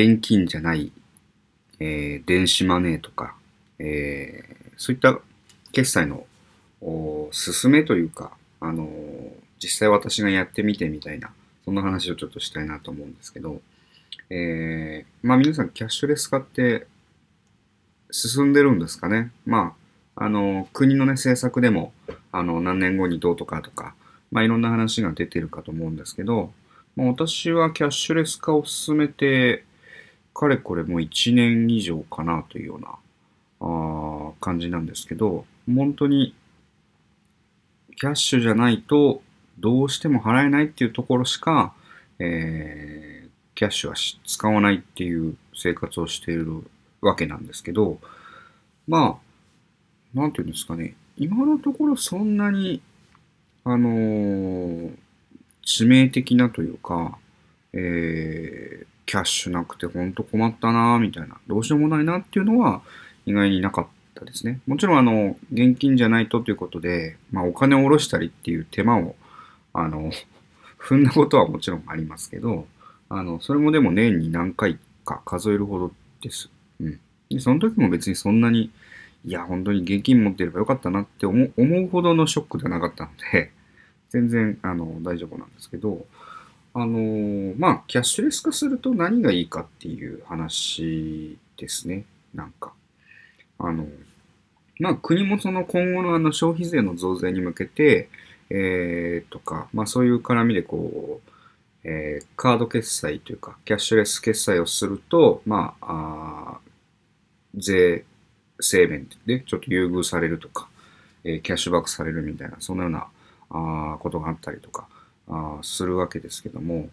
現金じゃない、えー電子マネーとか、えーそういった決済のお進めというか、あのー実際私がやってみてみたいな、そんな話をちょっとしたいなと思うんですけど、えーまあ皆さんキャッシュレス化って進んでるんですかね。まあ、あの、国のね、政策でも、あの、何年後にどうとかとか、まあいろんな話が出てるかと思うんですけど、まあ、私はキャッシュレス化を進めて、かれこれもう1年以上かなというようなあ感じなんですけど、本当にキャッシュじゃないとどうしても払えないっていうところしか、えーキャッシュは使わないっていう生活をしているわけなんですけど、まあ、なんていうんですかね、今のところそんなに、あのー致命的なというか、えーキャッシュなくて本当困ったなぁみたいな、どうしようもないなっていうのは意外になかったですね。もちろんあの、現金じゃないとということで、まあお金を下ろしたりっていう手間を、あの、踏んだことはもちろんありますけど、あの、それもでも年に何回か数えるほどです。うん。で、その時も別にそんなに、いや、本当に現金持ってればよかったなって思うほどのショックではなかったので、全然、あの、大丈夫なんですけど、あのーまあ、キャッシュレス化すると何がいいかっていう話ですね。なんか。あの、まあ、国もその今後のあの消費税の増税に向けて、えー、とか、まあそういう絡みでこう、えーカード決済というか、キャッシュレス決済をすると、まあ、あ税制面でちょっと優遇されるとか、えーキャッシュバックされるみたいな、そのようなあことがあったりとかあするわけですけども、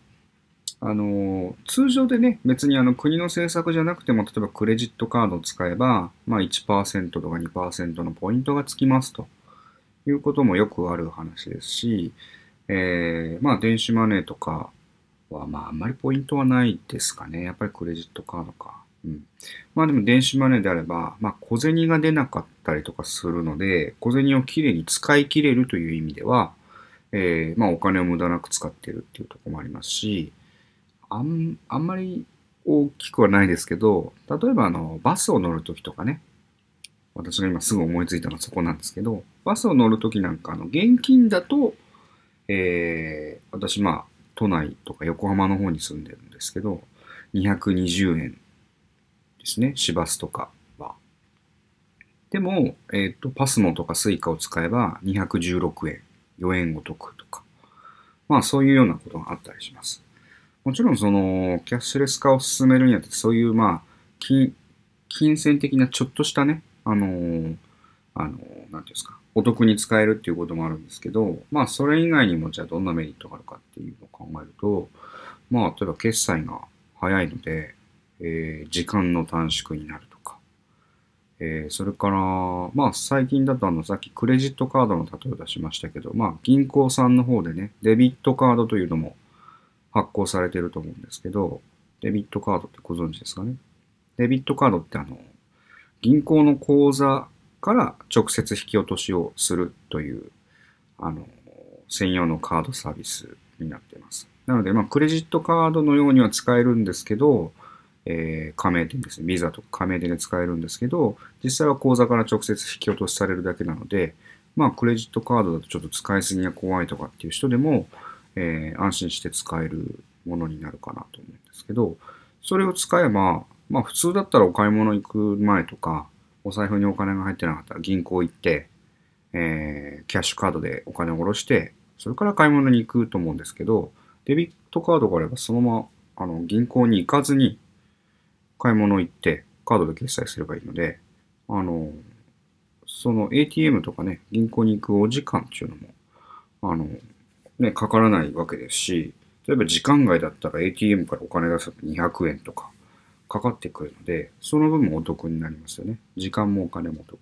あの通常でね、別にあの国の政策じゃなくても、例えばクレジットカードを使えば、まあ1%とか2%のポイントがつきますということもよくある話ですし、えーまあ電子マネーとかは、まああんまりポイントはないですかね。やっぱりクレジットカードか。うん。まあでも電子マネーであれば、まあ小銭が出なかったりとかするので、小銭をきれいに使い切れるという意味では、えーまあお金を無駄なく使ってるっていうとこもありますし、あん、あんまり大きくはないですけど、例えばあの、バスを乗るときとかね、私が今すぐ思いついたのはそこなんですけど、バスを乗るときなんかあの、現金だと、えー、私まあ、都内とか横浜の方に住んでるんですけど、220円ですね、市バスとかは。でも、えっ、と、パスモとかスイカを使えば216円、4円お得とか。まあ、そういうようなことがあったりします。もちろん、その、キャッシュレス化を進めるにあたって、そういう、まあ、金、金銭的なちょっとしたね、あのーあのーなんていうんですか、お得に使えるっていうこともあるんですけど、まあ、それ以外にも、じゃあどんなメリットがあるかっていうのを考えると、まあ、例えば決済が早いので、えー時間の短縮になると、えーそれから、まあ、最近だとあの、さっきクレジットカードの例えを出しましたけど、まあ、銀行さんの方でね、デビットカードというのも発行されてると思うんですけど、デビットカードってご存知ですかね？デビットカードってあの、銀行の口座から直接引き落としをするという、あの、専用のカードサービスになっています。なので、まあ、クレジットカードのようには使えるんですけど、えー加盟店ですね、ビザとか加盟店で使えるんですけど、実際は口座から直接引き落としされるだけなので、まあ、クレジットカードだとちょっと使いすぎが怖いとかっていう人でも、えー安心して使えるものになるかなと思うんですけど、それを使えば、まあ普通だったらお買い物行く前とか、お財布にお金が入ってなかったら銀行行って、えーキャッシュカードでお金を下ろして、それから買い物に行くと思うんですけど、デビットカードがあればそのままあの銀行に行かずに買い物行ってカードで決済すればいいので、あの、その ATM とかね、銀行に行くお時間っていうのも、あの、ね、かからないわけですし、例えば時間外だったら ATM からお金出すと200円とかかかってくるので、その分もお得になりますよね。時間もお金もお得